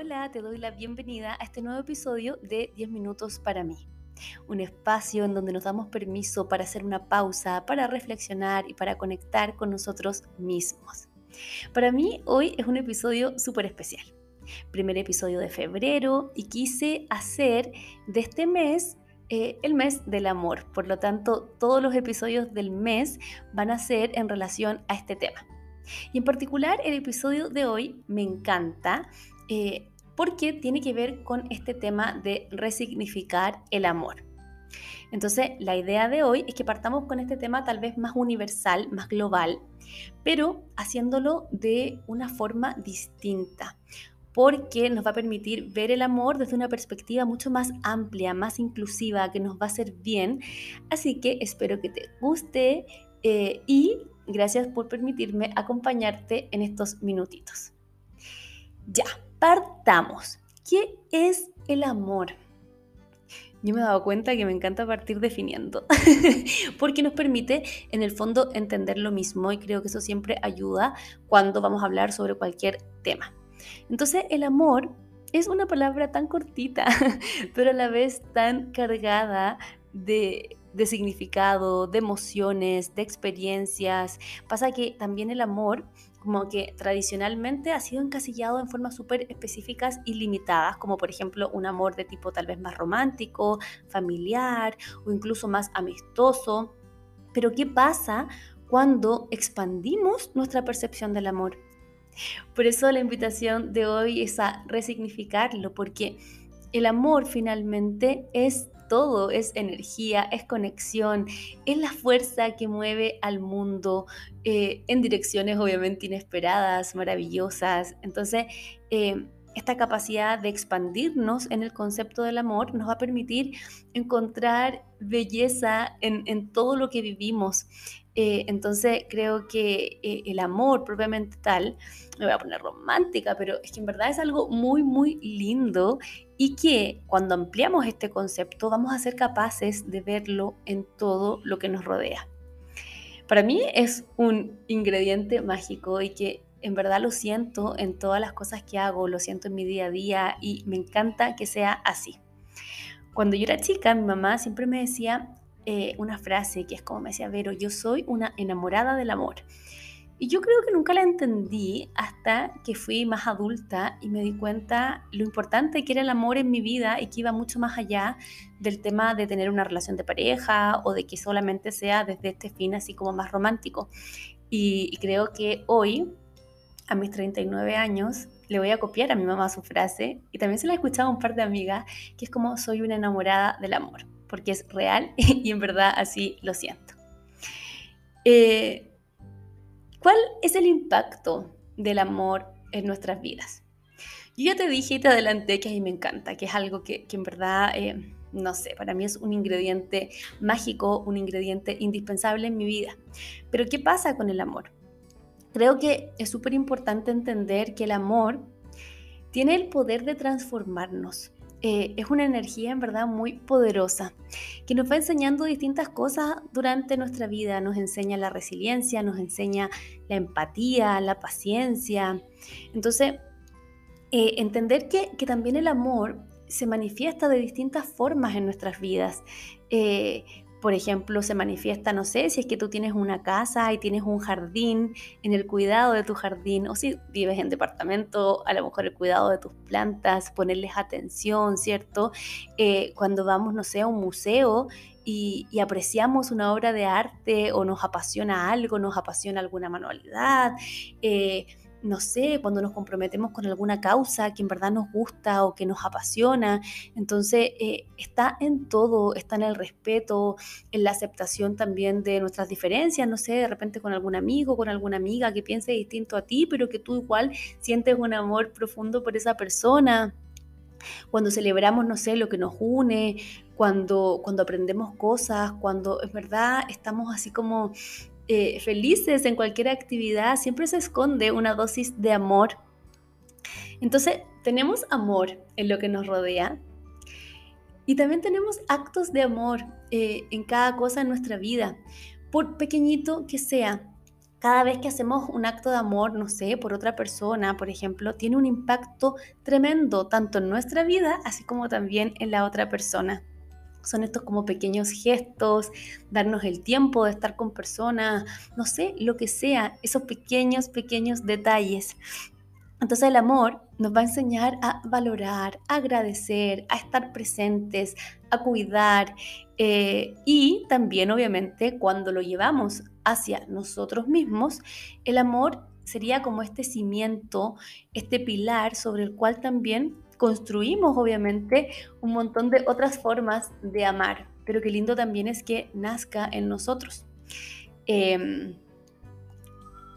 Hola, te doy la bienvenida a este nuevo episodio de 10 minutos para mí. Un espacio en donde nos damos permiso para hacer una pausa, para reflexionar y para conectar con nosotros mismos. Para mí hoy es un episodio súper especial. Primer episodio de febrero y quise hacer de este mes eh, el mes del amor. Por lo tanto, todos los episodios del mes van a ser en relación a este tema. Y en particular el episodio de hoy me encanta eh, porque tiene que ver con este tema de resignificar el amor. Entonces, la idea de hoy es que partamos con este tema tal vez más universal, más global, pero haciéndolo de una forma distinta, porque nos va a permitir ver el amor desde una perspectiva mucho más amplia, más inclusiva, que nos va a hacer bien. Así que espero que te guste eh, y gracias por permitirme acompañarte en estos minutitos. Ya, partamos. ¿Qué es el amor? Yo me he dado cuenta que me encanta partir definiendo, porque nos permite en el fondo entender lo mismo y creo que eso siempre ayuda cuando vamos a hablar sobre cualquier tema. Entonces, el amor es una palabra tan cortita, pero a la vez tan cargada de, de significado, de emociones, de experiencias. Pasa que también el amor como que tradicionalmente ha sido encasillado en formas súper específicas y limitadas, como por ejemplo un amor de tipo tal vez más romántico, familiar o incluso más amistoso. Pero ¿qué pasa cuando expandimos nuestra percepción del amor? Por eso la invitación de hoy es a resignificarlo, porque el amor finalmente es todo, es energía, es conexión, es la fuerza que mueve al mundo eh, en direcciones obviamente inesperadas, maravillosas. Entonces, eh, esta capacidad de expandirnos en el concepto del amor nos va a permitir encontrar belleza en, todo lo que vivimos. Eh, entonces creo que el amor propiamente tal, me voy a poner romántica, pero es que en verdad es algo muy, muy lindo y que cuando ampliamos este concepto vamos a ser capaces de verlo en todo lo que nos rodea. Para mí es un ingrediente mágico y que en verdad lo siento en todas las cosas que hago, lo siento en mi día a día y me encanta que sea así. Cuando yo era chica, mi mamá siempre me decía eh, una frase que es como me decía, Vero, yo soy una enamorada del amor. Y yo creo que nunca la entendí hasta que fui más adulta y me di cuenta lo importante que era el amor en mi vida y que iba mucho más allá del tema de tener una relación de pareja o de que solamente sea desde este fin así como más romántico. Y, creo que hoy, a mis 39 años, le voy a copiar a mi mamá su frase y también se la he escuchado a un par de amigas, que es como soy una enamorada del amor, porque es real y en verdad así lo siento. Eh, ¿Cuál es el impacto del amor en nuestras vidas? Yo ya te dije y te adelanté que a mí me encanta, que es algo que, en verdad, eh, no sé, para mí es un ingrediente mágico, un ingrediente indispensable en mi vida. Pero ¿qué pasa con el amor? Creo que es súper importante entender que el amor tiene el poder de transformarnos. Eh, es una energía en verdad muy poderosa que nos va enseñando distintas cosas durante nuestra vida. Nos enseña la resiliencia, nos enseña la empatía, la paciencia. Entonces, eh, entender que, que, también el amor se manifiesta de distintas formas en nuestras vidas. Eh, por ejemplo, se manifiesta, no sé, si es que tú tienes una casa y tienes un jardín, en el cuidado de tu jardín, o si vives en departamento, a lo mejor el cuidado de tus plantas, ponerles atención, ¿cierto? Eh, cuando vamos, no sé, a un museo y, apreciamos una obra de arte o nos apasiona algo, nos apasiona alguna manualidad. Eh, no sé, cuando nos comprometemos con alguna causa que en verdad nos gusta o que nos apasiona. Entonces, eh, está en todo, está en el respeto, en la aceptación también de nuestras diferencias, no sé, de repente con algún amigo, con alguna amiga que piense distinto a ti, pero que tú igual sientes un amor profundo por esa persona. Cuando celebramos, no sé, lo que nos une, cuando, cuando aprendemos cosas, cuando es verdad estamos así como eh, felices en cualquier actividad, siempre se esconde una dosis de amor. Entonces, tenemos amor en lo que nos rodea y también tenemos actos de amor eh, en cada cosa en nuestra vida, por pequeñito que sea. cada vez que hacemos un acto de amor, no sé, por otra persona, por ejemplo, tiene un impacto tremendo tanto en nuestra vida, así como también en la otra persona. Son estos como pequeños gestos, darnos el tiempo de estar con personas, no sé, lo que sea, esos pequeños, pequeños detalles. Entonces el amor nos va a enseñar a valorar, a agradecer, a estar presentes, a cuidar eh, y también obviamente cuando lo llevamos hacia nosotros mismos, el amor sería como este cimiento, este pilar sobre el cual también construimos obviamente un montón de otras formas de amar, pero qué lindo también es que nazca en nosotros. Em,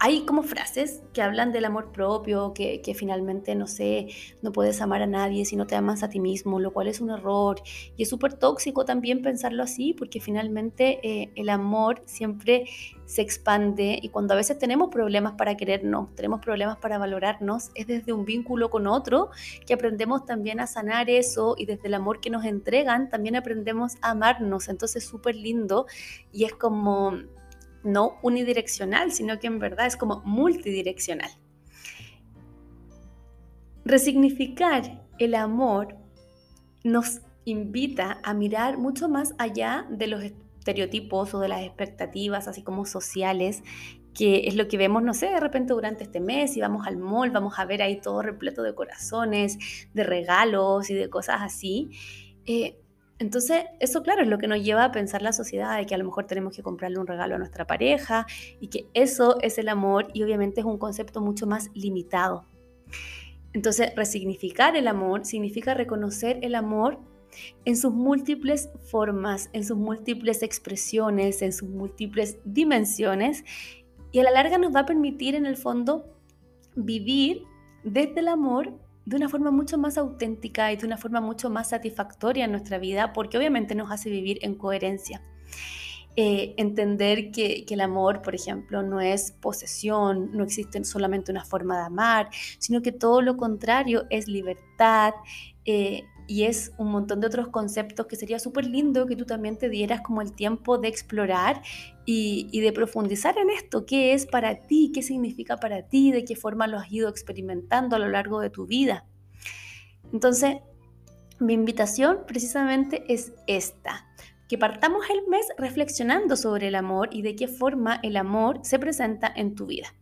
hay como frases que hablan del amor propio, que, finalmente, no sé, no puedes amar a nadie si no te amas a ti mismo, lo cual es un error. Y es súper tóxico también pensarlo así, porque finalmente eh, el amor siempre se expande y cuando a veces tenemos problemas para querernos, tenemos problemas para valorarnos, es desde un vínculo con otro que aprendemos también a sanar eso y desde el amor que nos entregan también aprendemos a amarnos. Entonces, súper lindo y es como no unidireccional, sino que en verdad es como multidireccional. Resignificar el amor nos invita a mirar mucho más allá de los estereotipos o de las expectativas, así como sociales, que es lo que vemos, no sé, de repente durante este mes, y vamos al mall, vamos a ver ahí todo repleto de corazones, de regalos y de cosas así. Eh, entonces, eso claro es lo que nos lleva a pensar la sociedad de que a lo mejor tenemos que comprarle un regalo a nuestra pareja y que eso es el amor y obviamente es un concepto mucho más limitado. Entonces, resignificar el amor significa reconocer el amor en sus múltiples formas, en sus múltiples expresiones, en sus múltiples dimensiones y a la larga nos va a permitir en el fondo vivir desde el amor de una forma mucho más auténtica y de una forma mucho más satisfactoria en nuestra vida, porque obviamente nos hace vivir en coherencia. Eh, entender que, el amor, por ejemplo, no es posesión, no existe solamente una forma de amar, sino que todo lo contrario es libertad, eh, y es un montón de otros conceptos que sería súper lindo que tú también te dieras como el tiempo de explorar y, de profundizar en esto, qué es para ti, qué significa para ti, de qué forma lo has ido experimentando a lo largo de tu vida. Entonces, mi invitación precisamente es esta, que partamos el mes reflexionando sobre el amor y de qué forma el amor se presenta en tu vida.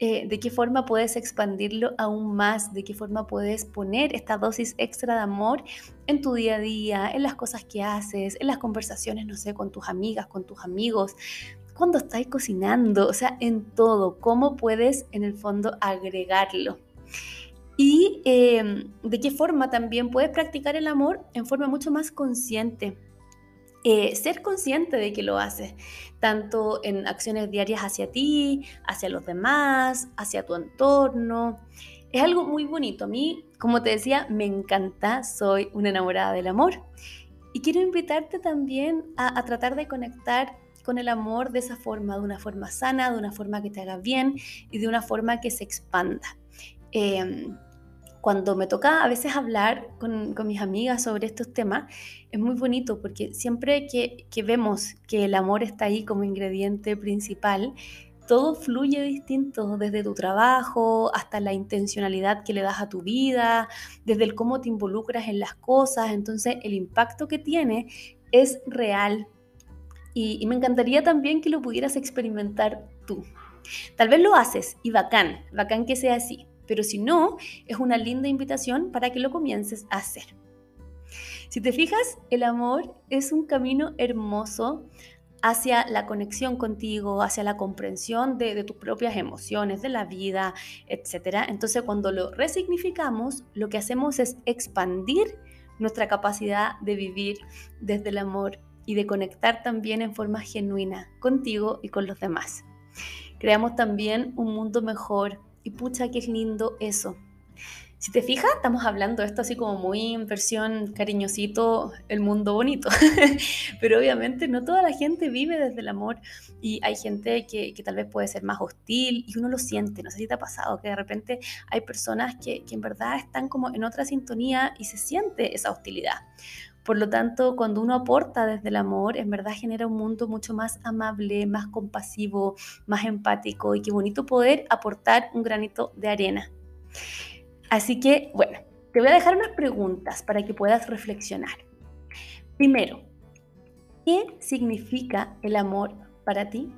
Eh, de qué forma puedes expandirlo aún más, de qué forma puedes poner esta dosis extra de amor en tu día a día, en las cosas que haces, en las conversaciones, no sé, con tus amigas, con tus amigos, cuando estás cocinando, o sea, en todo, cómo puedes en el fondo agregarlo. Y em, de qué forma también puedes practicar el amor en forma mucho más consciente, eh, ser consciente de que lo haces, tanto en acciones diarias hacia ti, hacia los demás, hacia tu entorno. Es algo muy bonito. A mí, como te decía, me encanta, soy una enamorada del amor. Y quiero invitarte también a, tratar de conectar con el amor de esa forma, de una forma sana, de una forma que te haga bien y de una forma que se expanda. Em, cuando me toca a veces hablar con, mis amigas sobre estos temas, es muy bonito porque siempre que, vemos que el amor está ahí como ingrediente principal, todo fluye distinto, desde tu trabajo hasta la intencionalidad que le das a tu vida, desde el cómo te involucras en las cosas, entonces el impacto que tiene es real. Y, y me encantaría también que lo pudieras experimentar tú. Tal vez lo haces y bacán, bacán que sea así, pero si no, es una linda invitación para que lo comiences a hacer. Si te fijas, el amor es un camino hermoso hacia la conexión contigo, hacia la comprensión de, tus propias emociones, de la vida, etc. Entonces, cuando lo resignificamos, lo que hacemos es expandir nuestra capacidad de vivir desde el amor y de conectar también en forma genuina contigo y con los demás. Creamos también un mundo mejor, y pucha, es lindo eso. Si te fijas, estamos hablando de esto así como muy en versión cariñosito, el mundo bonito. Pero obviamente no toda la gente vive desde el amor y hay gente que, que, tal vez puede ser más hostil y uno lo siente. No sé si te ha pasado que de repente hay personas que, que en verdad están como en otra sintonía y se siente esa hostilidad Por lo tanto, cuando uno aporta desde el amor, en verdad genera un mundo mucho más amable, más compasivo, más empático y qué bonito poder aportar un granito de arena. Así que, bueno, te voy a dejar unas preguntas para que puedas reflexionar. Primero, ¿qué significa el amor para ti?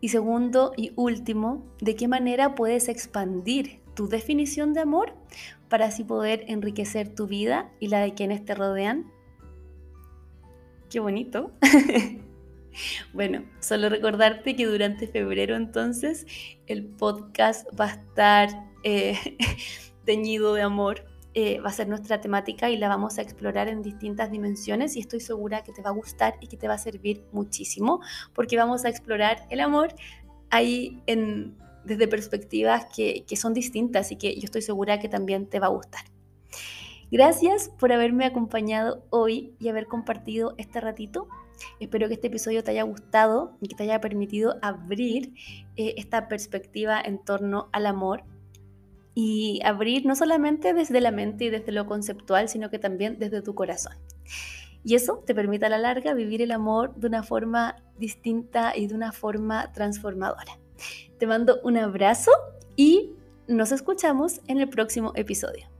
Y segundo y último, ¿de qué manera puedes expandir tu definición de amor para así poder enriquecer tu vida y la de quienes te rodean? Qué bonito. bueno, solo recordarte que durante febrero entonces el podcast va a estar eh, teñido de amor eh, va a ser nuestra temática y la vamos a explorar en distintas dimensiones y estoy segura que te va a gustar y que te va a servir muchísimo porque vamos a explorar el amor ahí en, desde perspectivas que, que son distintas y que yo estoy segura que también te va a gustar. Gracias por haberme acompañado hoy y haber compartido este ratito. Espero que este episodio te haya gustado y que te haya permitido abrir eh, esta perspectiva en torno al amor y abrir no solamente desde la mente y desde lo conceptual, sino que también desde tu corazón. Y eso te permite a la larga vivir el amor de una forma distinta y de una forma transformadora. Te mando un abrazo y nos escuchamos en el próximo episodio.